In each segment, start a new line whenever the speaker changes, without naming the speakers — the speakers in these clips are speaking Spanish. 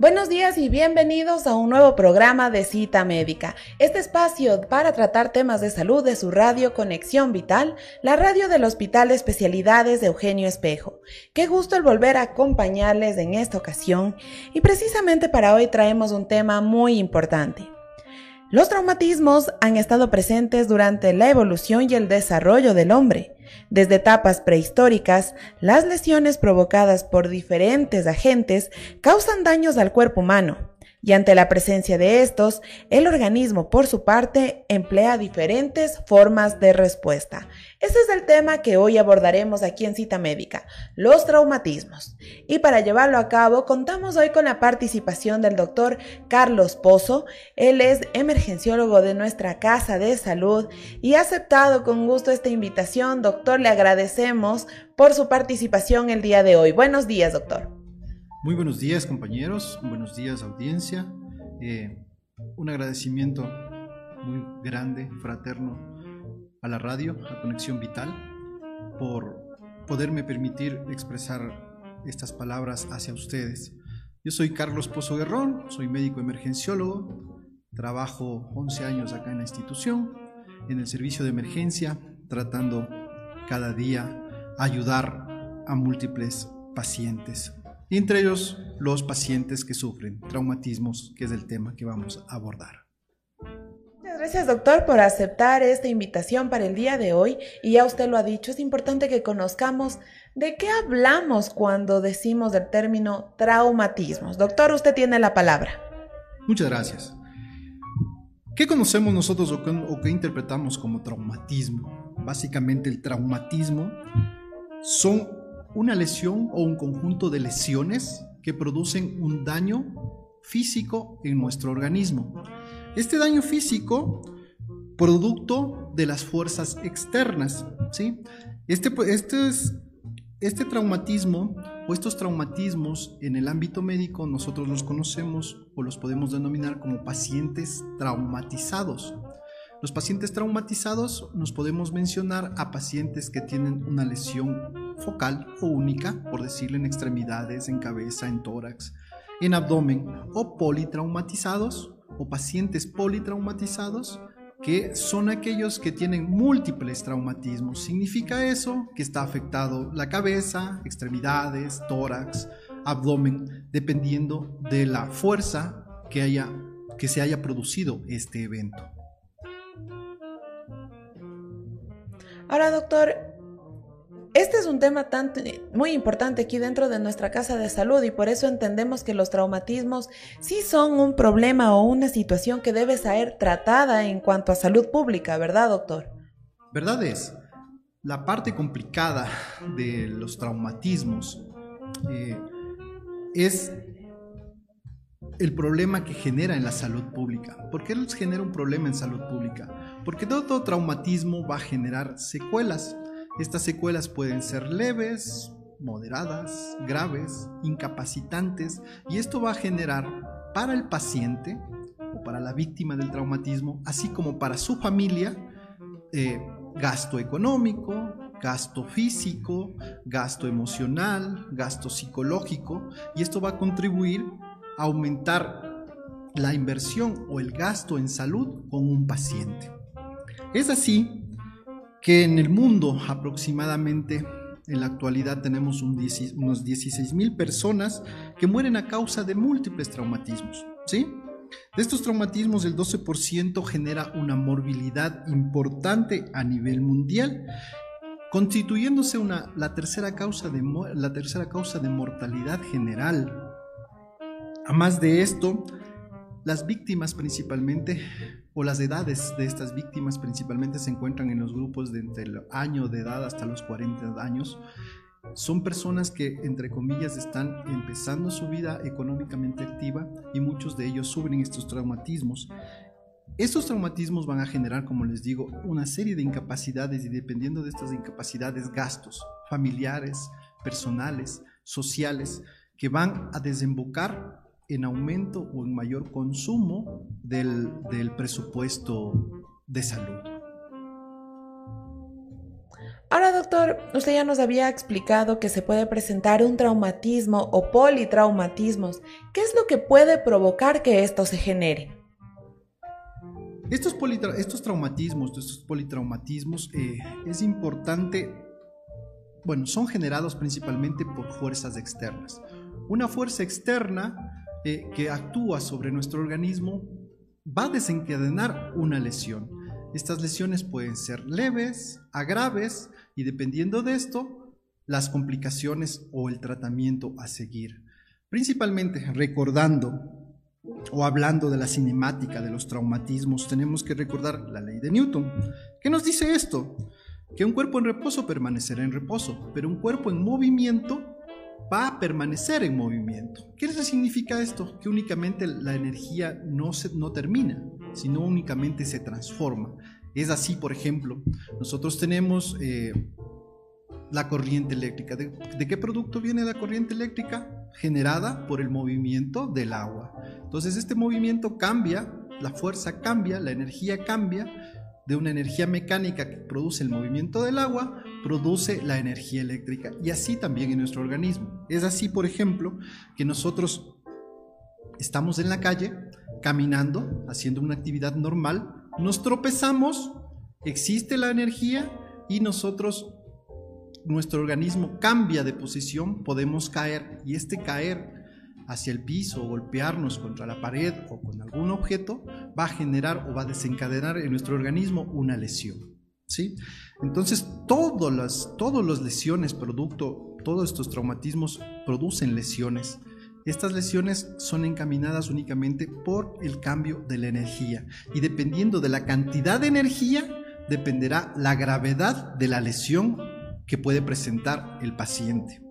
Buenos días y bienvenidos a un nuevo programa de Cita Médica, este espacio para tratar temas de salud de su radio Conexión Vital, la radio del Hospital de Especialidades de Eugenio Espejo. Qué gusto el volver a acompañarles en esta ocasión y precisamente para hoy traemos un tema muy importante. Los traumatismos han estado presentes durante la evolución y el desarrollo del hombre. Desde etapas prehistóricas, las lesiones provocadas por diferentes agentes causan daños al cuerpo humano, y ante la presencia de estos, el organismo por su parte emplea diferentes formas de respuesta. Ese es el tema que hoy abordaremos aquí en Cita Médica, los traumatismos. Y para llevarlo a cabo, contamos hoy con la participación del doctor Carlos Pozo. Él es emergenciólogo de nuestra Casa de Salud y ha aceptado con gusto esta invitación. Doctor, le agradecemos por su participación el día de hoy. Buenos días, doctor.
Muy buenos días compañeros, buenos días audiencia. Eh, un agradecimiento muy grande, fraterno a la radio, a Conexión Vital, por poderme permitir expresar estas palabras hacia ustedes. Yo soy Carlos Pozo Guerrón, soy médico emergenciólogo, trabajo 11 años acá en la institución, en el servicio de emergencia, tratando cada día ayudar a múltiples pacientes y entre ellos los pacientes que sufren traumatismos, que es el tema que vamos a abordar.
Muchas gracias doctor por aceptar esta invitación para el día de hoy y ya usted lo ha dicho, es importante que conozcamos de qué hablamos cuando decimos el término traumatismos. Doctor, usted tiene la palabra.
Muchas gracias. ¿Qué conocemos nosotros o qué, interpretamos como traumatismo? Básicamente el traumatismo son una lesión o un conjunto de lesiones que producen un daño físico en nuestro organismo. Este daño físico, producto de las fuerzas externas, ¿sí? Este, este, es, este traumatismo o estos traumatismos en el ámbito médico nosotros los conocemos o los podemos denominar como pacientes traumatizados. Los pacientes traumatizados nos podemos mencionar a pacientes que tienen una lesión focal o única, por decirlo en extremidades, en cabeza, en tórax, en abdomen, o politraumatizados o pacientes politraumatizados que son aquellos que tienen múltiples traumatismos. Significa eso que está afectado la cabeza, extremidades, tórax, abdomen, dependiendo de la fuerza que, haya, que se haya producido este evento.
Ahora, doctor, este es un tema tan, muy importante aquí dentro de nuestra casa de salud y por eso entendemos que los traumatismos sí son un problema o una situación que debe ser tratada en cuanto a salud pública, ¿verdad, doctor?
Verdad es. La parte complicada de los traumatismos eh, es el problema que genera en la salud pública. ¿Por qué les genera un problema en salud pública? Porque todo, traumatismo va a generar secuelas. Estas secuelas pueden ser leves, moderadas, graves, incapacitantes y esto va a generar para el paciente o para la víctima del traumatismo, así como para su familia, eh, gasto económico, gasto físico, gasto emocional, gasto psicológico y esto va a contribuir aumentar la inversión o el gasto en salud con un paciente. Es así que en el mundo aproximadamente en la actualidad tenemos unos 16 mil personas que mueren a causa de múltiples traumatismos. ¿sí? De estos traumatismos, el 12% genera una morbilidad importante a nivel mundial, constituyéndose una, la, tercera causa de, la tercera causa de mortalidad general A más de esto, las víctimas principalmente, o las edades de estas víctimas principalmente se encuentran en los grupos de entre el año de edad hasta los 40 años. Son personas que, entre comillas, están empezando su vida económicamente activa y muchos de ellos sufren estos traumatismos. Estos traumatismos van a generar, como les digo, una serie de incapacidades y dependiendo de estas incapacidades, gastos familiares, personales, sociales, que van a desembocar en aumento o en mayor consumo del, del presupuesto de salud.
Ahora, doctor, usted ya nos había explicado que se puede presentar un traumatismo o politraumatismos. ¿Qué es lo que puede provocar que esto se genere?
Estos, estos traumatismos, estos politraumatismos, eh, es importante, bueno, son generados principalmente por fuerzas externas. Una fuerza externa eh, que actúa sobre nuestro organismo va a desencadenar una lesión. Estas lesiones pueden ser leves a graves y dependiendo de esto, las complicaciones o el tratamiento a seguir. Principalmente recordando o hablando de la cinemática de los traumatismos, tenemos que recordar la ley de Newton. ¿Qué nos dice esto? Que un cuerpo en reposo permanecerá en reposo, pero un cuerpo en movimiento va a permanecer en movimiento. ¿Qué significa esto? Que únicamente la energía no, se, no termina, sino únicamente se transforma. Es así, por ejemplo, nosotros tenemos eh, la corriente eléctrica. ¿De, qué producto viene la corriente eléctrica? Generada por el movimiento del agua. Entonces este movimiento cambia, la fuerza cambia, la energía cambia, de una energía mecánica que produce el movimiento del agua, produce la energía eléctrica. Y así también en nuestro organismo. Es así, por ejemplo, que nosotros estamos en la calle, caminando, haciendo una actividad normal, nos tropezamos, existe la energía y nosotros nuestro organismo cambia de posición, podemos caer y este caer hacia el piso golpearnos contra la pared o con algún objeto va a generar o va a desencadenar en nuestro organismo una lesión. ¿sí? Entonces, todas las, todas las lesiones producto, todos estos traumatismos producen lesiones. Estas lesiones son encaminadas únicamente por el cambio de la energía y dependiendo de la cantidad de energía dependerá la gravedad de la lesión que puede presentar el paciente.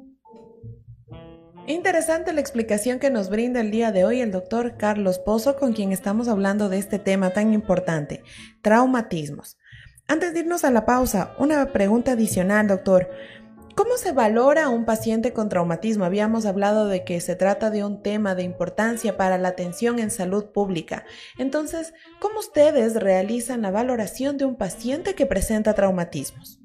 Interesante la explicación que nos brinda el día de hoy el doctor Carlos Pozo, con quien estamos hablando de este tema tan importante, traumatismos. Antes de irnos a la pausa, una pregunta adicional, doctor. ¿Cómo se valora un paciente con traumatismo? Habíamos hablado de que se trata de un tema de importancia para la atención en salud pública. Entonces, ¿cómo ustedes realizan la valoración de un paciente que presenta traumatismos?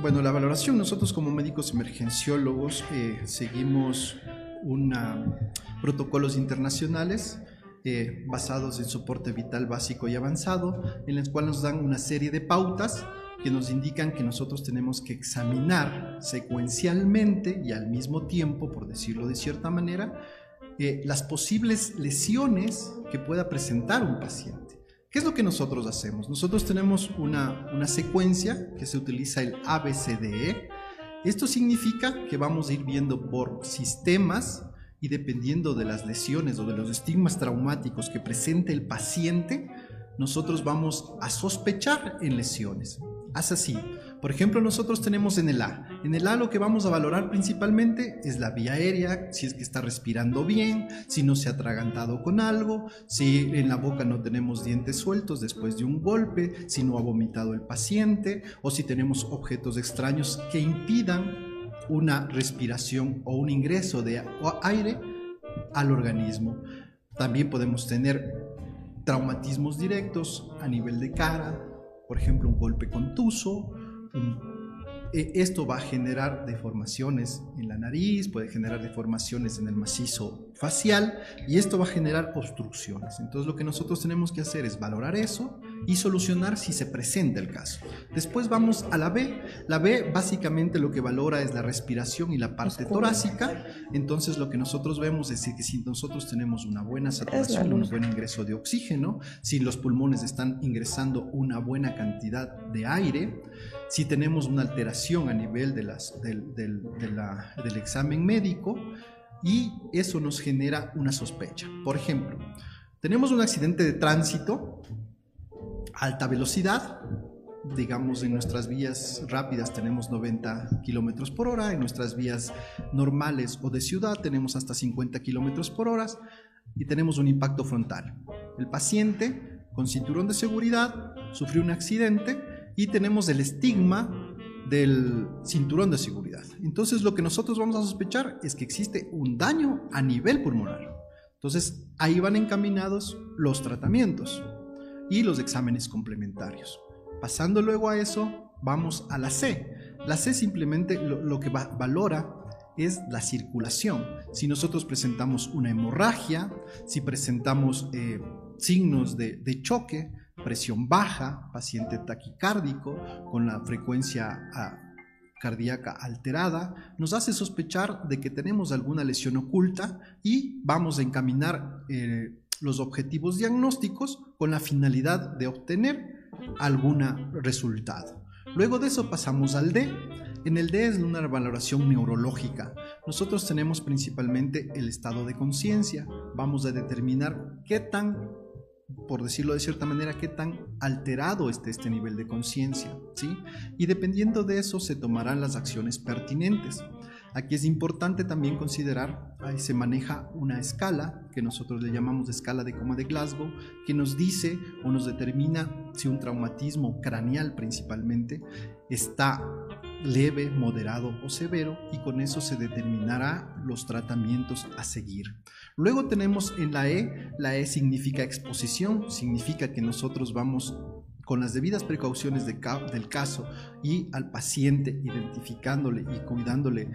Bueno, la valoración, nosotros como médicos emergenciólogos eh, seguimos una, protocolos internacionales eh, basados en soporte vital básico y avanzado, en los cuales nos dan una serie de pautas que nos indican que nosotros tenemos que examinar secuencialmente y al mismo tiempo, por decirlo de cierta manera, eh, las posibles lesiones que pueda presentar un paciente. ¿Qué es lo que nosotros hacemos? Nosotros tenemos una, una secuencia que se utiliza el ABCDE. Esto significa que vamos a ir viendo por sistemas y dependiendo de las lesiones o de los estigmas traumáticos que presente el paciente, nosotros vamos a sospechar en lesiones. Haz así. Por ejemplo, nosotros tenemos en el A. En el A lo que vamos a valorar principalmente es la vía aérea, si es que está respirando bien, si no se ha atragantado con algo, si en la boca no tenemos dientes sueltos después de un golpe, si no ha vomitado el paciente o si tenemos objetos extraños que impidan una respiración o un ingreso de aire al organismo. También podemos tener traumatismos directos a nivel de cara, por ejemplo, un golpe contuso, e, esto va a generar deformaciones en la nariz, puede generar deformaciones en el macizo facial y esto va a generar obstrucciones. Entonces lo que nosotros tenemos que hacer es valorar eso y solucionar si se presenta el caso. Después vamos a la B. La B básicamente lo que valora es la respiración y la parte torácica. Entonces lo que nosotros vemos es que si nosotros tenemos una buena saturación, un buen ingreso de oxígeno, si los pulmones están ingresando una buena cantidad de aire, si tenemos una alteración a nivel de las, del, del, del examen médico, y eso nos genera una sospecha. Por ejemplo, tenemos un accidente de tránsito, alta velocidad, digamos, en nuestras vías rápidas tenemos 90 kilómetros por hora, en nuestras vías normales o de ciudad tenemos hasta 50 kilómetros por hora y tenemos un impacto frontal. El paciente con cinturón de seguridad sufrió un accidente y tenemos el estigma del cinturón de seguridad. Entonces lo que nosotros vamos a sospechar es que existe un daño a nivel pulmonar. Entonces ahí van encaminados los tratamientos y los exámenes complementarios. Pasando luego a eso, vamos a la C. La C simplemente lo, que valora es la circulación. Si nosotros presentamos una hemorragia, si presentamos eh, signos de, choque, presión baja, paciente taquicárdico con la frecuencia ah, cardíaca alterada, nos hace sospechar de que tenemos alguna lesión oculta y vamos a encaminar eh, los objetivos diagnósticos con la finalidad de obtener algún resultado. Luego de eso pasamos al D. En el D es una valoración neurológica. Nosotros tenemos principalmente el estado de conciencia. Vamos a determinar qué tan, por decirlo de cierta manera, qué tan alterado esté este nivel de conciencia. ¿sí? Y dependiendo de eso se tomarán las acciones pertinentes. Aquí es importante también considerar, ahí se maneja una escala que nosotros le llamamos escala de coma de Glasgow, que nos dice o nos determina si un traumatismo craneal principalmente está leve, moderado o severo y con eso se determinará los tratamientos a seguir. Luego tenemos en la E, la E significa exposición, significa que nosotros vamos con las debidas precauciones del caso y al paciente identificándole y cuidándole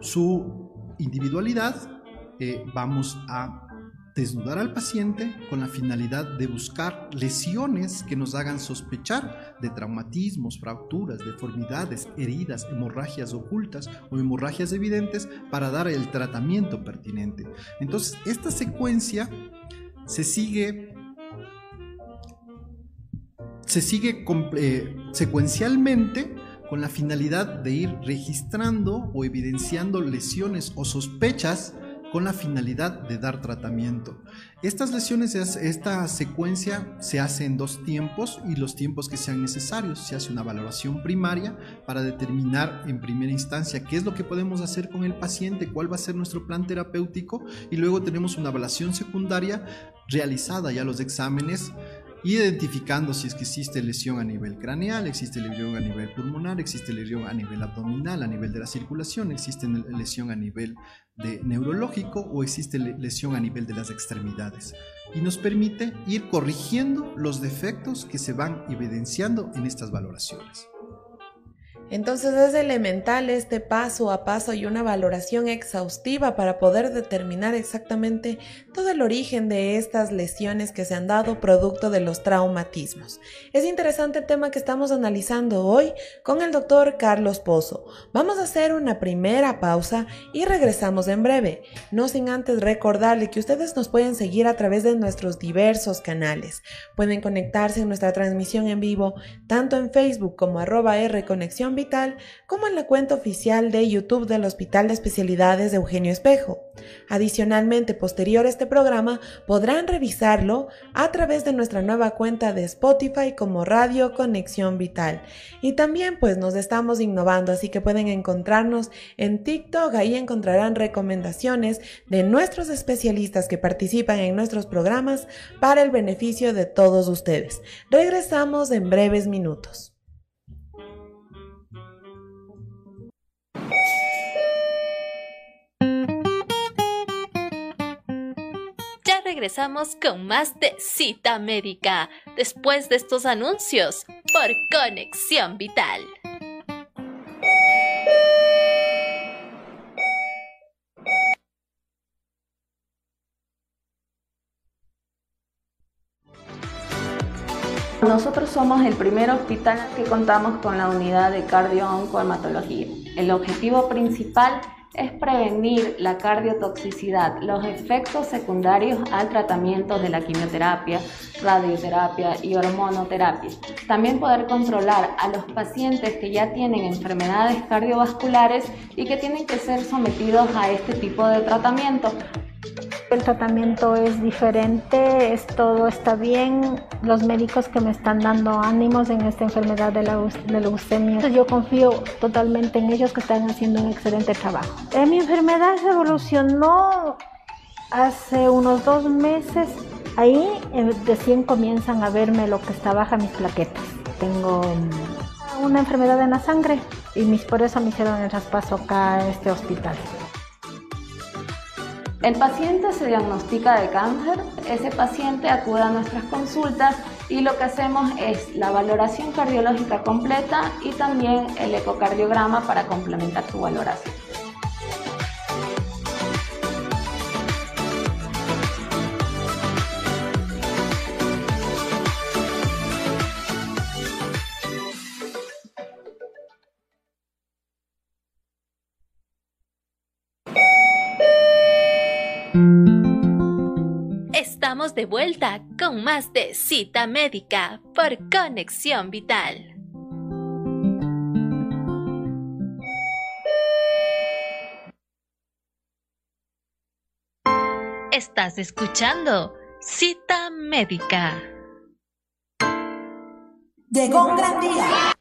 su individualidad, eh, vamos a desnudar al paciente con la finalidad de buscar lesiones que nos hagan sospechar de traumatismos, fracturas, deformidades, heridas, hemorragias ocultas o hemorragias evidentes para dar el tratamiento pertinente. Entonces, esta secuencia se sigue se sigue eh, secuencialmente con la finalidad de ir registrando o evidenciando lesiones o sospechas con la finalidad de dar tratamiento. Estas lesiones, esta secuencia se hace en dos tiempos y los tiempos que sean necesarios. Se hace una valoración primaria para determinar en primera instancia qué es lo que podemos hacer con el paciente, cuál va a ser nuestro plan terapéutico y luego tenemos una evaluación secundaria realizada ya los exámenes identificando si es que existe lesión a nivel craneal, existe lesión a nivel pulmonar, existe lesión a nivel abdominal, a nivel de la circulación, existe lesión a nivel de neurológico o existe lesión a nivel de las extremidades. Y nos permite ir corrigiendo los defectos que se van evidenciando en estas valoraciones.
Entonces es elemental este paso a paso y una valoración exhaustiva para poder determinar exactamente todo el origen de estas lesiones que se han dado producto de los traumatismos. Es interesante el tema que estamos analizando hoy con el doctor Carlos Pozo. Vamos a hacer una primera pausa y regresamos en breve, no sin antes recordarle que ustedes nos pueden seguir a través de nuestros diversos canales. Pueden conectarse en nuestra transmisión en vivo tanto en Facebook como arroba R Vital como en la cuenta oficial de YouTube del Hospital de Especialidades de Eugenio Espejo. Adicionalmente, posterior a este programa, podrán revisarlo a través de nuestra nueva cuenta de Spotify como Radio Conexión Vital. Y también pues nos estamos innovando, así que pueden encontrarnos en TikTok, ahí encontrarán recomendaciones de nuestros especialistas que participan en nuestros programas para el beneficio de todos ustedes. Regresamos en breves minutos.
Regresamos con más de cita médica después de estos anuncios por Conexión Vital.
Nosotros somos el primer hospital que contamos con la unidad de cardio-oncohematología. El objetivo principal es prevenir la cardiotoxicidad, los efectos secundarios al tratamiento de la quimioterapia, radioterapia y hormonoterapia. También poder controlar a los pacientes que ya tienen enfermedades cardiovasculares y que tienen que ser sometidos a este tipo de tratamiento
el tratamiento es diferente, es todo está bien. Los médicos que me están dando ánimos en esta enfermedad de la, de leucemia, yo confío totalmente en ellos que están haciendo un excelente trabajo. Eh, mi enfermedad se evolucionó hace unos dos meses. Ahí eh, recién comienzan a verme lo que está baja mis plaquetas. Tengo mm, una enfermedad en la sangre y mis, por eso me hicieron el traspaso acá a este hospital.
El paciente se diagnostica de cáncer, ese paciente acude a nuestras consultas y lo que hacemos es la valoración cardiológica completa y también el ecocardiograma para complementar su valoración.
De vuelta con más de cita médica por Conexión Vital. Estás escuchando Cita Médica.
Llegó un gran día.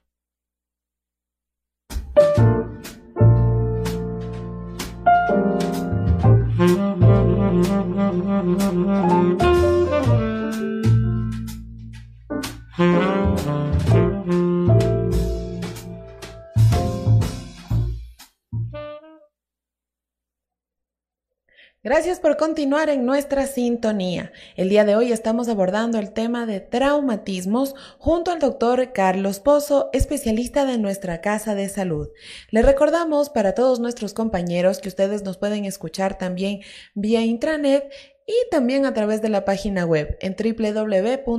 Gracias por continuar en nuestra sintonía. El día de hoy estamos abordando el tema de traumatismos junto al doctor Carlos Pozo, especialista de nuestra Casa de Salud. Le recordamos para todos nuestros compañeros que ustedes nos pueden escuchar también vía intranet y también a través de la página web en www.hee.gov.es.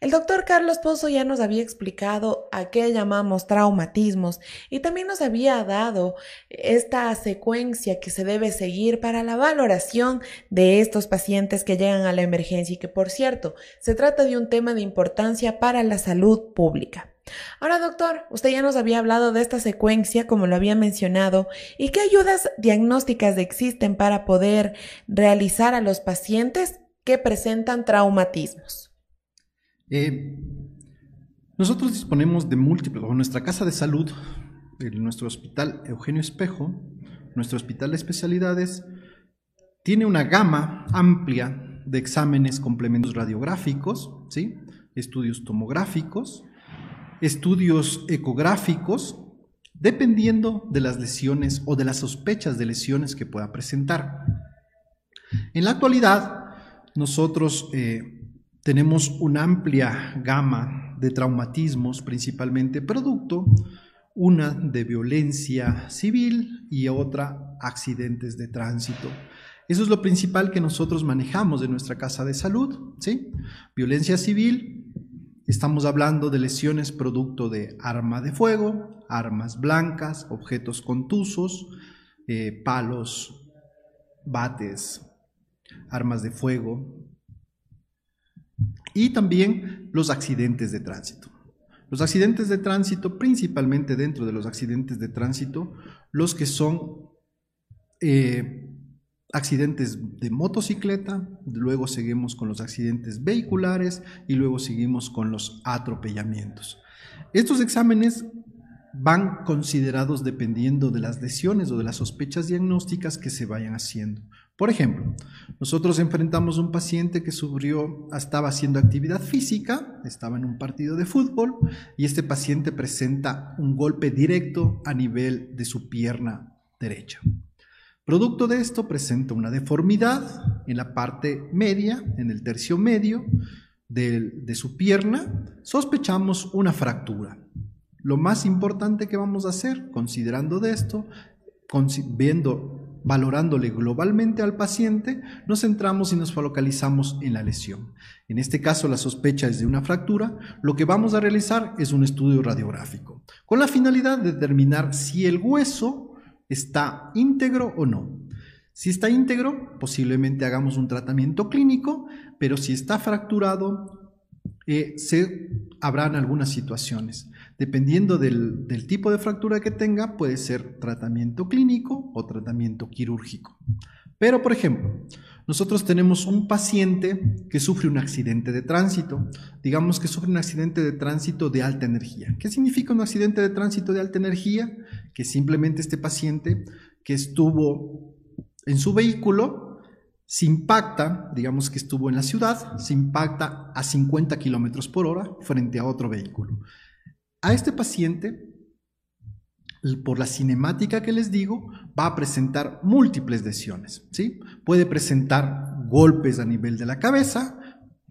El doctor Carlos Pozo ya nos había explicado a qué llamamos traumatismos y también nos había dado esta secuencia que se debe seguir para la valoración de estos pacientes que llegan a la emergencia y que por cierto se trata de un tema de importancia para la salud pública. Ahora, doctor, usted ya nos había hablado de esta secuencia, como lo había mencionado, y qué ayudas diagnósticas existen para poder realizar a los pacientes que presentan traumatismos.
Eh, nosotros disponemos de múltiples, nuestra casa de salud, nuestro hospital Eugenio Espejo, nuestro hospital de especialidades, tiene una gama amplia de exámenes complementos radiográficos, ¿sí? estudios tomográficos, estudios ecográficos, dependiendo de las lesiones o de las sospechas de lesiones que pueda presentar. En la actualidad, nosotros eh, tenemos una amplia gama de traumatismos, principalmente producto, una de violencia civil y otra accidentes de tránsito. Eso es lo principal que nosotros manejamos de nuestra casa de salud, ¿sí? Violencia civil, estamos hablando de lesiones producto de arma de fuego, armas blancas, objetos contusos, eh, palos, bates, armas de fuego, y también los accidentes de tránsito. Los accidentes de tránsito, principalmente dentro de los accidentes de tránsito, los que son eh, accidentes de motocicleta, luego seguimos con los accidentes vehiculares y luego seguimos con los atropellamientos. Estos exámenes van considerados dependiendo de las lesiones o de las sospechas diagnósticas que se vayan haciendo. Por ejemplo, nosotros enfrentamos un paciente que sufrió, estaba haciendo actividad física, estaba en un partido de fútbol y este paciente presenta un golpe directo a nivel de su pierna derecha. Producto de esto presenta una deformidad en la parte media, en el tercio medio de, su pierna. Sospechamos una fractura. Lo más importante que vamos a hacer, considerando de esto, viendo valorándole globalmente al paciente, nos centramos y nos focalizamos en la lesión. En este caso, la sospecha es de una fractura. Lo que vamos a realizar es un estudio radiográfico, con la finalidad de determinar si el hueso está íntegro o no. Si está íntegro, posiblemente hagamos un tratamiento clínico, pero si está fracturado, eh, habrán algunas situaciones. Dependiendo del tipo de fractura que tenga, puede ser tratamiento clínico o tratamiento quirúrgico. Pero, por ejemplo, nosotros tenemos un paciente que sufre un accidente de tránsito, digamos que sufre un accidente de tránsito de alta energía. ¿Qué significa un accidente de tránsito de alta energía? Que simplemente este paciente que estuvo en su vehículo se impacta, digamos que estuvo en la ciudad, se impacta a 50 kilómetros por hora frente a otro vehículo. A este paciente, por la cinemática que les digo, va a presentar múltiples lesiones. ¿sí? Puede presentar golpes a nivel de la cabeza,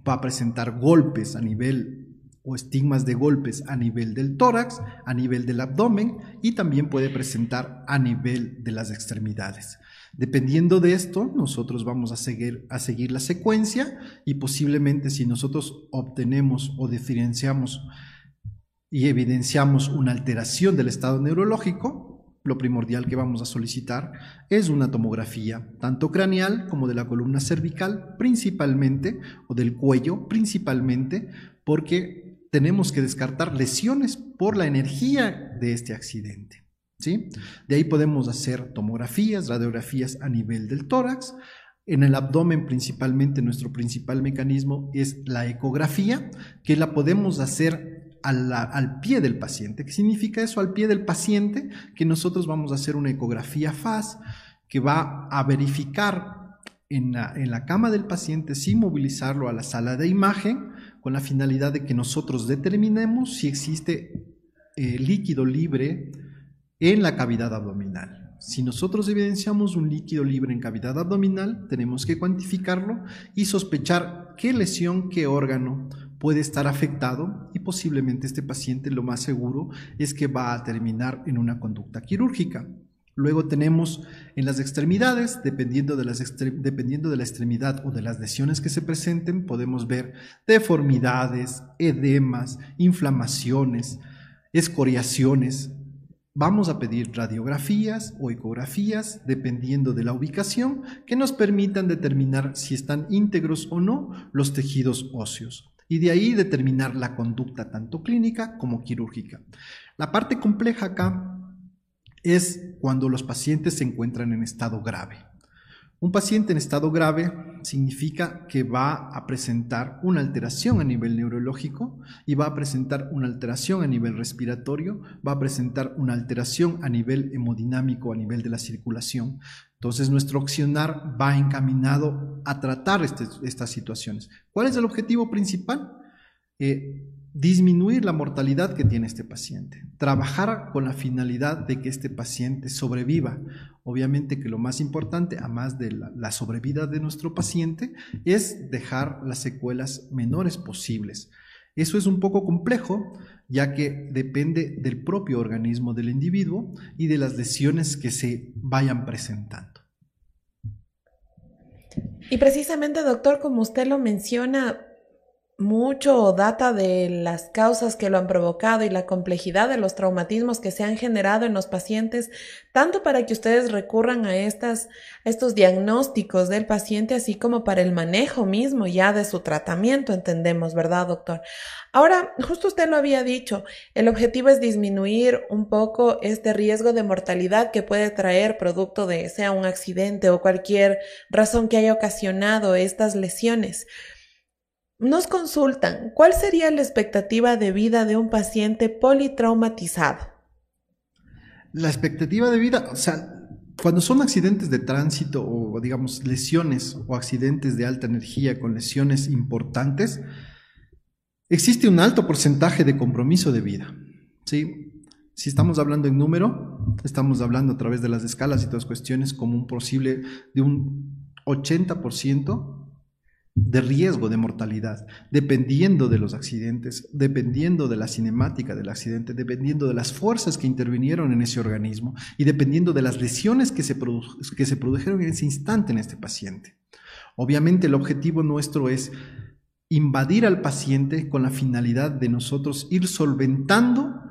va a presentar golpes a nivel o estigmas de golpes a nivel del tórax, a nivel del abdomen y también puede presentar a nivel de las extremidades. Dependiendo de esto, nosotros vamos a seguir, a seguir la secuencia y posiblemente si nosotros obtenemos o diferenciamos y evidenciamos una alteración del estado neurológico, lo primordial que vamos a solicitar es una tomografía, tanto craneal como de la columna cervical principalmente, o del cuello principalmente, porque tenemos que descartar lesiones por la energía de este accidente. ¿sí? De ahí podemos hacer tomografías, radiografías a nivel del tórax. En el abdomen principalmente nuestro principal mecanismo es la ecografía, que la podemos hacer al, pie del paciente. ¿Qué significa eso? Al pie del paciente, que nosotros vamos a hacer una ecografía FAS que va a verificar en la, cama del paciente sin movilizarlo a la sala de imagen, con la finalidad de que nosotros determinemos si existe eh, líquido libre en la cavidad abdominal. Si nosotros evidenciamos un líquido libre en cavidad abdominal, tenemos que cuantificarlo y sospechar qué lesión, qué órgano puede estar afectado y posiblemente este paciente lo más seguro es que va a terminar en una conducta quirúrgica. Luego tenemos en las extremidades, dependiendo de, las dependiendo de la extremidad o de las lesiones que se presenten, podemos ver deformidades, edemas, inflamaciones, escoriaciones, Vamos a pedir radiografías o ecografías, dependiendo de la ubicación, que nos permitan determinar si están íntegros o no los tejidos óseos y de ahí determinar la conducta tanto clínica como quirúrgica. La parte compleja acá es cuando los pacientes se encuentran en estado grave. Un paciente en estado grave significa que va a presentar una alteración a nivel neurológico y va a presentar una alteración a nivel respiratorio, va a presentar una alteración a nivel hemodinámico, a nivel de la circulación. Entonces nuestro accionar va encaminado a tratar este, estas situaciones. ¿Cuál es el objetivo principal? Eh, disminuir la mortalidad que tiene este paciente, trabajar con la finalidad de que este paciente sobreviva. Obviamente que lo más importante, además de la, sobrevida de nuestro paciente, es dejar las secuelas menores posibles. Eso es un poco complejo, ya que depende del propio organismo del individuo y de las lesiones que se vayan presentando.
Y precisamente, doctor, como usted lo menciona, mucho data de las causas que lo han provocado y la complejidad de los traumatismos que se han generado en los pacientes, tanto para que ustedes recurran a estas, estos diagnósticos del paciente, así como para el manejo mismo ya de su tratamiento, entendemos, ¿verdad, doctor? Ahora, justo usted lo había dicho, el objetivo es disminuir un poco este riesgo de mortalidad que puede traer producto de sea un accidente o cualquier razón que haya ocasionado estas lesiones. Nos consultan, ¿cuál sería la expectativa de vida de un paciente politraumatizado?
La expectativa de vida, o sea, cuando son accidentes de tránsito o digamos lesiones o accidentes de alta energía con lesiones importantes, existe un alto porcentaje de compromiso de vida. ¿sí? Si estamos hablando en número, estamos hablando a través de las escalas y todas cuestiones como un posible de un 80% de riesgo de mortalidad, dependiendo de los accidentes, dependiendo de la cinemática del accidente, dependiendo de las fuerzas que intervinieron en ese organismo y dependiendo de las lesiones que se, que se produjeron en ese instante en este paciente. Obviamente el objetivo nuestro es invadir al paciente con la finalidad de nosotros ir solventando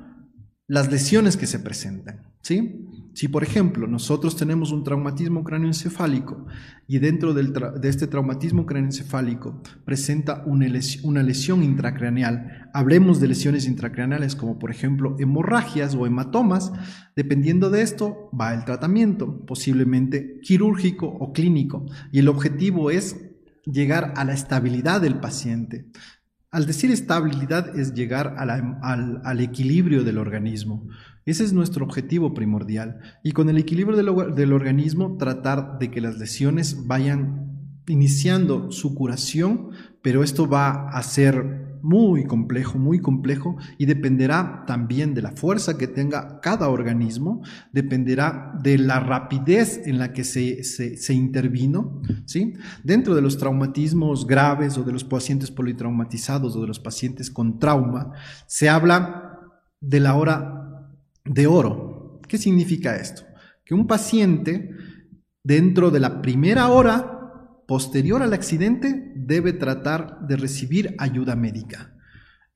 las lesiones que se presentan, ¿sí? Si, por ejemplo, nosotros tenemos un traumatismo cráneoencefálico y dentro de este traumatismo cráneoencefálico presenta una lesión, intracraneal, hablemos de lesiones intracraneales como, por ejemplo, hemorragias o hematomas, dependiendo de esto va el tratamiento, posiblemente quirúrgico o clínico, y el objetivo es llegar a la estabilidad del paciente. Al decir estabilidad es llegar al equilibrio del organismo. Ese es nuestro objetivo primordial. Y con el equilibrio del, organismo, tratar de que las lesiones vayan iniciando su curación, pero esto va a ser muy complejo, muy complejo y dependerá también de la fuerza que tenga cada organismo, dependerá de la rapidez en la que se, se, intervino. ¿sí? Dentro de los traumatismos graves o de los pacientes politraumatizados o de los pacientes con trauma, se habla de la hora de oro. ¿Qué significa esto? Que un paciente dentro de la primera hora posterior al accidente debe tratar de recibir ayuda médica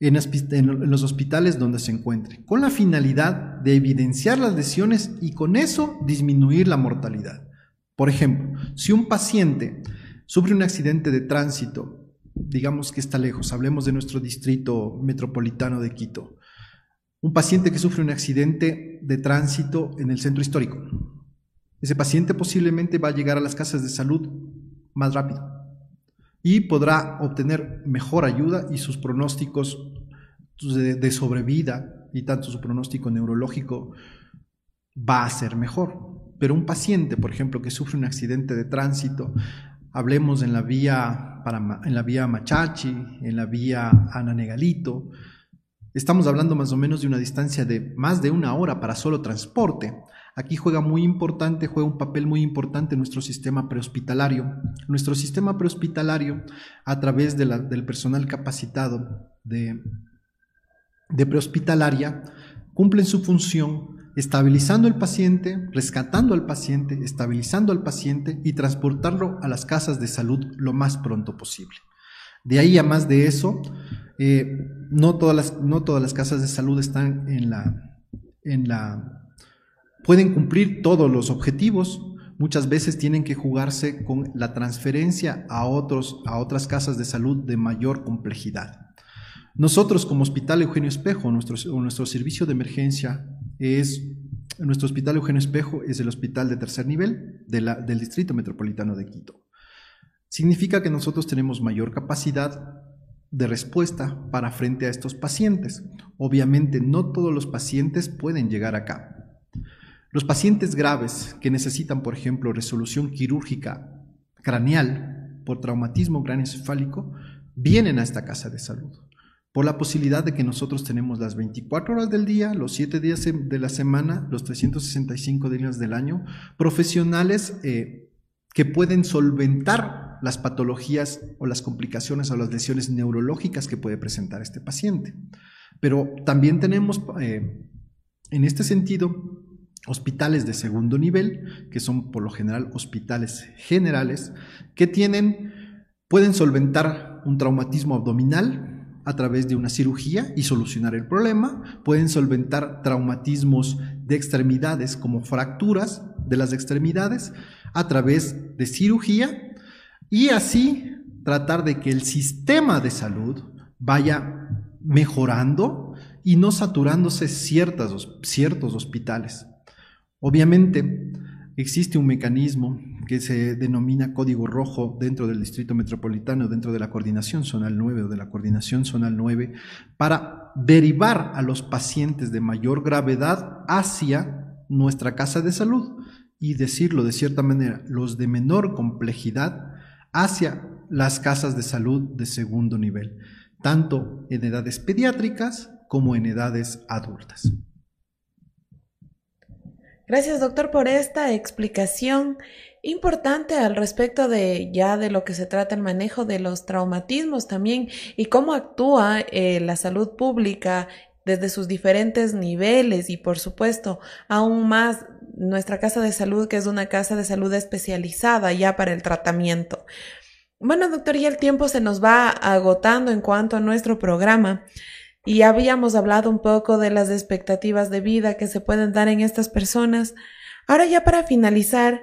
en, los hospitales donde se encuentre, con la finalidad de evidenciar las lesiones y con eso disminuir la mortalidad. Por ejemplo, si un paciente sufre un accidente de tránsito, digamos que está lejos, hablemos de nuestro distrito metropolitano de Quito, un paciente que sufre un accidente de tránsito en el centro histórico. Ese paciente posiblemente va a llegar a las casas de salud más rápido y podrá obtener mejor ayuda y sus pronósticos de, sobrevida y tanto su pronóstico neurológico va a ser mejor. Pero un paciente, por ejemplo, que sufre un accidente de tránsito, hablemos en la vía, en la vía Machachi, en la vía Ananegalito, Estamos hablando más o menos de una distancia de más de una hora para solo transporte. Aquí juega muy importante, juega un papel muy importante nuestro sistema prehospitalario. Nuestro sistema prehospitalario, a través del personal capacitado de, prehospitalaria, cumplen su función estabilizando al paciente, rescatando al paciente, estabilizando al paciente y transportarlo a las casas de salud lo más pronto posible. De ahí a más de eso, eh, no, todas las, no todas las casas de salud están en la, en la... pueden cumplir todos los objetivos. Muchas veces tienen que jugarse con la transferencia a, otros, a otras casas de salud de mayor complejidad. Nosotros como Hospital Eugenio Espejo, nuestro, nuestro servicio de emergencia es, nuestro Hospital Eugenio Espejo es el hospital de tercer nivel del Distrito Metropolitano de Quito. Significa que nosotros tenemos mayor capacidad de respuesta para frente a estos pacientes. Obviamente no todos los pacientes pueden llegar acá. Los pacientes graves que necesitan, por ejemplo, resolución quirúrgica craneal por traumatismo craneoencefálico, vienen a esta casa de salud por la posibilidad de que nosotros tenemos las 24 horas del día, los 7 días de la semana, los 365 días del año, profesionales eh, que pueden solventar las patologías o las complicaciones o las lesiones neurológicas que puede presentar este paciente. Pero también tenemos, eh, en este sentido, hospitales de segundo nivel, que son por lo general hospitales generales, que tienen, pueden solventar un traumatismo abdominal a través de una cirugía y solucionar el problema, pueden solventar traumatismos de extremidades como fracturas de las extremidades a través de cirugía y así tratar de que el sistema de salud vaya mejorando y no saturándose ciertas, ciertos hospitales. Obviamente, existe un mecanismo que se denomina código rojo dentro del Distrito Metropolitano, dentro de la Coordinación Zonal 9 o de la Coordinación Zonal 9, para derivar a los pacientes de mayor gravedad hacia nuestra casa de salud y decirlo de cierta manera, los de menor complejidad hacia las casas de salud de segundo nivel, tanto en edades pediátricas como en edades adultas.
Gracias, doctor, por esta explicación importante al respecto de ya de lo que se trata el manejo de los traumatismos también y cómo actúa eh, la salud pública desde sus diferentes niveles y por supuesto aún más nuestra casa de salud que es una casa de salud especializada ya para el tratamiento. Bueno, doctor, ya el tiempo se nos va agotando en cuanto a nuestro programa y habíamos hablado un poco de las expectativas de vida que se pueden dar en estas personas. Ahora ya para finalizar,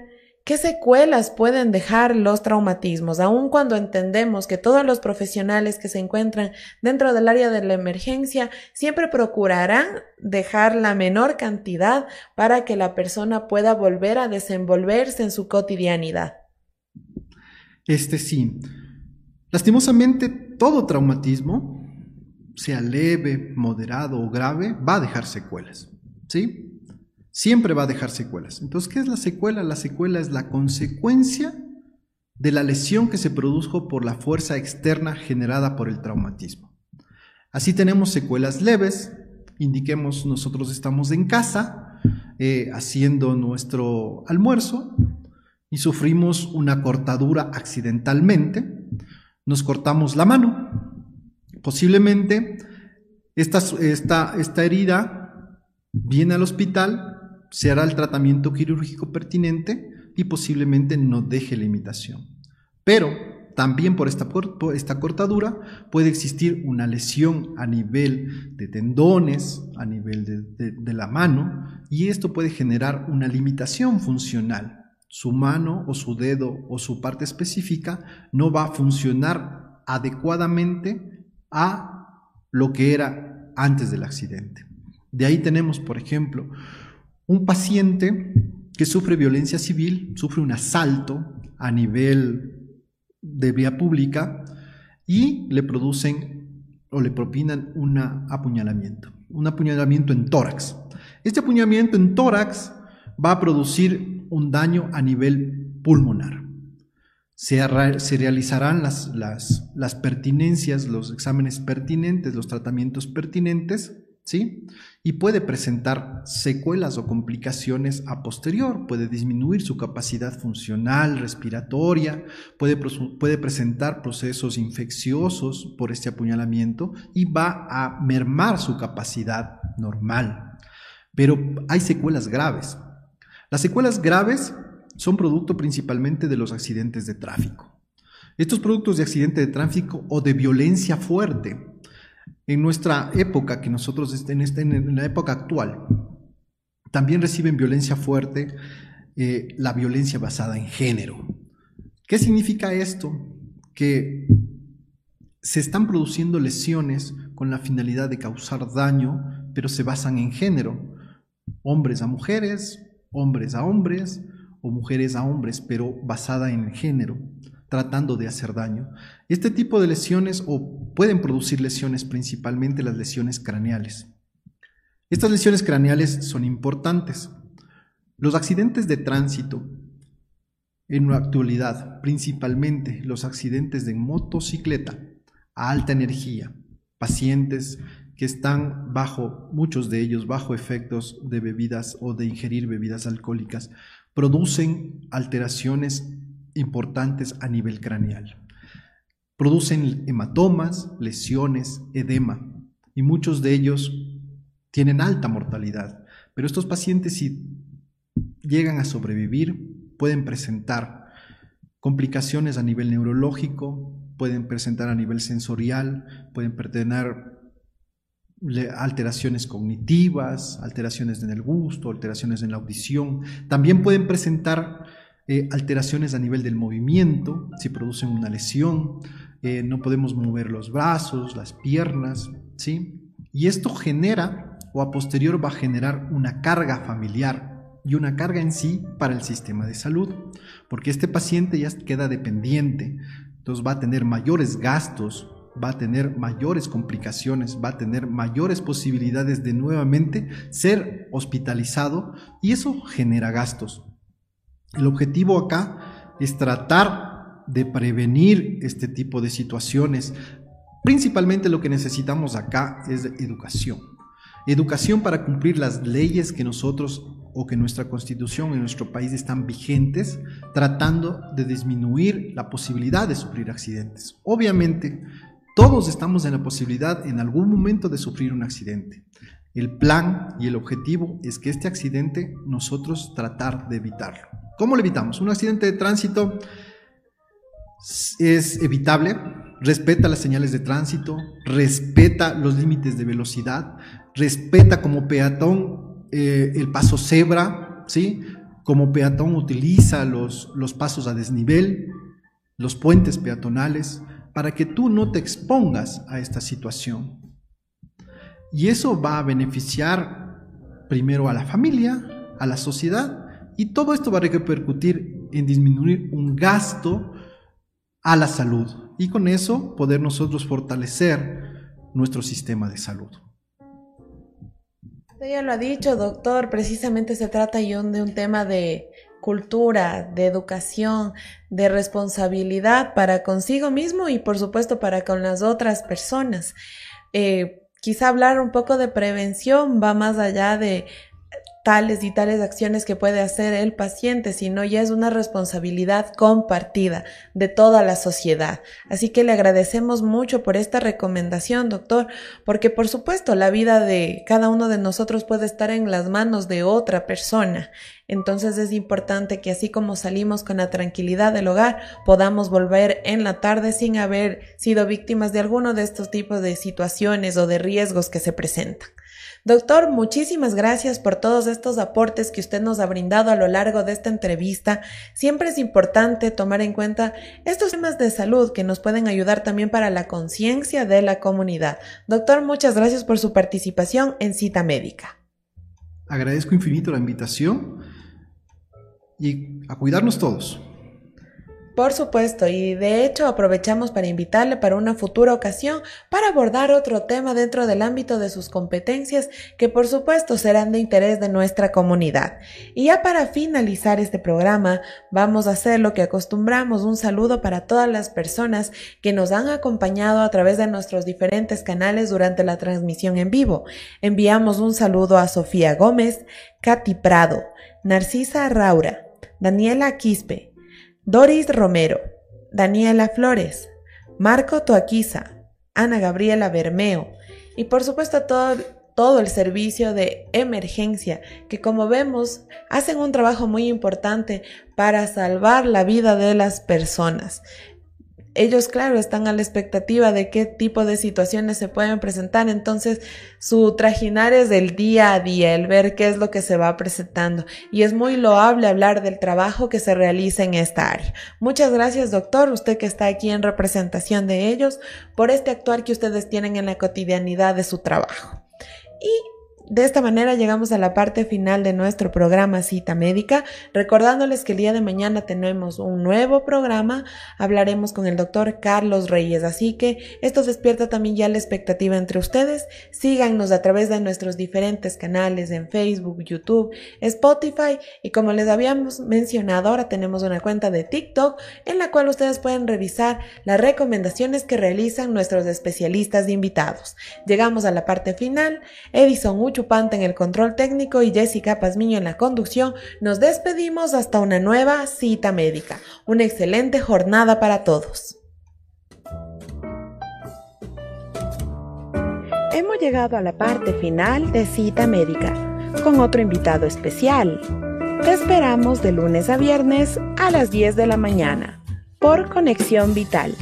¿Qué secuelas pueden dejar los traumatismos? Aun cuando entendemos que todos los profesionales que se encuentran dentro del área de la emergencia siempre procurarán dejar la menor cantidad para que la persona pueda volver a desenvolverse en su cotidianidad.
Este sí. Lastimosamente, todo traumatismo, sea leve, moderado o grave, va a dejar secuelas. ¿Sí? siempre va a dejar secuelas. Entonces, ¿qué es la secuela? La secuela es la consecuencia de la lesión que se produjo por la fuerza externa generada por el traumatismo. Así tenemos secuelas leves, indiquemos nosotros estamos en casa eh, haciendo nuestro almuerzo y sufrimos una cortadura accidentalmente, nos cortamos la mano, posiblemente esta, esta, esta herida viene al hospital se hará el tratamiento quirúrgico pertinente y posiblemente no deje la imitación. Pero también por esta, esta cortadura puede existir una lesión a nivel de tendones, a nivel de, de la mano, y esto puede generar una limitación funcional. Su mano o su dedo o su parte específica no va a funcionar adecuadamente a lo que era antes del accidente. De ahí tenemos, por ejemplo, un paciente que sufre violencia civil, sufre un asalto a nivel de vía pública y le producen o le propinan un apuñalamiento, un apuñalamiento en tórax. Este apuñalamiento en tórax va a producir un daño a nivel pulmonar. Se, realizarán las, las pertinencias, los exámenes pertinentes, los tratamientos pertinentes ¿sí? Y puede presentar secuelas o complicaciones a posterior, puede disminuir su capacidad funcional, respiratoria, puede, puede presentar procesos infecciosos por este apuñalamiento y va a mermar su capacidad normal. Pero hay secuelas graves. Las secuelas graves son producto principalmente de los accidentes de tráfico. Estos productos de accidente de tráfico o de violencia fuerte en nuestra época, que nosotros este, en, la época actual, también reciben violencia fuerte, eh, la violencia basada en género. ¿Qué significa esto? Que se están produciendo lesiones con la finalidad de causar daño, pero se basan en género. Hombres a mujeres, hombres a hombres o mujeres a hombres, pero basada en género tratando de hacer daño. Este tipo de lesiones o pueden producir lesiones, principalmente las lesiones craneales. Estas lesiones craneales son importantes. Los accidentes de tránsito en la actualidad, principalmente los accidentes de motocicleta a alta energía, pacientes que están bajo, muchos de ellos bajo efectos de bebidas o de ingerir bebidas alcohólicas, producen alteraciones importantes a nivel craneal. Producen hematomas, lesiones, edema y muchos de ellos tienen alta mortalidad. Pero estos pacientes si llegan a sobrevivir pueden presentar complicaciones a nivel neurológico, pueden presentar a nivel sensorial, pueden tener alteraciones cognitivas, alteraciones en el gusto, alteraciones en la audición. También pueden presentar eh, alteraciones a nivel del movimiento, si producen una lesión, eh, no podemos mover los brazos, las piernas, ¿sí? Y esto genera, o a posterior va a generar una carga familiar y una carga en sí para el sistema de salud, porque este paciente ya queda dependiente, entonces va a tener mayores gastos, va a tener mayores complicaciones, va a tener mayores posibilidades de nuevamente ser hospitalizado y eso genera gastos. El objetivo acá es tratar de prevenir este tipo de situaciones. Principalmente lo que necesitamos acá es educación. Educación para cumplir las leyes que nosotros o que nuestra constitución en nuestro país están vigentes, tratando de disminuir la posibilidad de sufrir accidentes. Obviamente, todos estamos en la posibilidad en algún momento de sufrir un accidente. El plan y el objetivo es que este accidente nosotros tratar de evitarlo. ¿Cómo lo evitamos? Un accidente de tránsito es evitable, respeta las señales de tránsito, respeta los límites de velocidad, respeta como peatón eh, el paso cebra, ¿sí? Como peatón utiliza los, los pasos a desnivel, los puentes peatonales, para que tú no te expongas a esta situación. Y eso va a beneficiar primero a la familia, a la sociedad, y todo esto va a repercutir en disminuir un gasto a la salud y con eso poder nosotros fortalecer nuestro sistema de salud.
Usted ya lo ha dicho, doctor, precisamente se trata de un tema de cultura, de educación, de responsabilidad para consigo mismo y por supuesto para con las otras personas. Eh, quizá hablar un poco de prevención va más allá de tales y tales acciones que puede hacer el paciente, sino ya es una responsabilidad compartida de toda la sociedad. Así que le agradecemos mucho por esta recomendación, doctor, porque por supuesto la vida de cada uno de nosotros puede estar en las manos de otra persona. Entonces es importante que así como salimos con la tranquilidad del hogar, podamos volver en la tarde sin haber sido víctimas de alguno de estos tipos de situaciones o de riesgos que se presentan. Doctor, muchísimas gracias por todos estos aportes que usted nos ha brindado a lo largo de esta entrevista. Siempre es importante tomar en cuenta estos temas de salud que nos pueden ayudar también para la conciencia de la comunidad. Doctor, muchas gracias por su participación en Cita Médica.
Agradezco infinito la invitación y a cuidarnos todos.
Por supuesto, y de hecho aprovechamos para invitarle para una futura ocasión para abordar otro tema dentro del ámbito de sus competencias que por supuesto serán de interés de nuestra comunidad. Y ya para finalizar este programa, vamos a hacer lo que acostumbramos, un saludo para todas las personas que nos han acompañado a través de nuestros diferentes canales durante la transmisión en vivo. Enviamos un saludo a Sofía Gómez, Katy Prado, Narcisa Raura, Daniela Quispe, Doris Romero, Daniela Flores, Marco Toaquiza, Ana Gabriela Bermeo y por supuesto todo, todo el servicio de emergencia que como vemos hacen un trabajo muy importante para salvar la vida de las personas ellos, claro, están a la expectativa de qué tipo de situaciones se pueden presentar. Entonces, su trajinar es del día a día, el ver qué es lo que se va presentando. Y es muy loable hablar del trabajo que se realiza en esta área. Muchas gracias, doctor, usted que está aquí en representación de ellos, por este actuar que ustedes tienen en la cotidianidad de su trabajo. Y de esta manera llegamos a la parte final de nuestro programa Cita Médica, recordándoles que el día de mañana tenemos un nuevo programa, hablaremos con el doctor Carlos Reyes, así que esto despierta también ya la expectativa entre ustedes, síganos a través de nuestros diferentes canales en Facebook, YouTube, Spotify. Y como les habíamos mencionado, ahora tenemos una cuenta de TikTok en la cual ustedes pueden revisar las recomendaciones que realizan nuestros especialistas invitados. Llegamos a la parte final, Edison Chupante en el control técnico y Jessica Pazmiño en la conducción, nos despedimos hasta una nueva cita médica. Una excelente jornada para todos. Hemos llegado a la parte final de cita médica con otro invitado especial. Te esperamos de lunes a viernes a las 10 de la mañana por Conexión Vital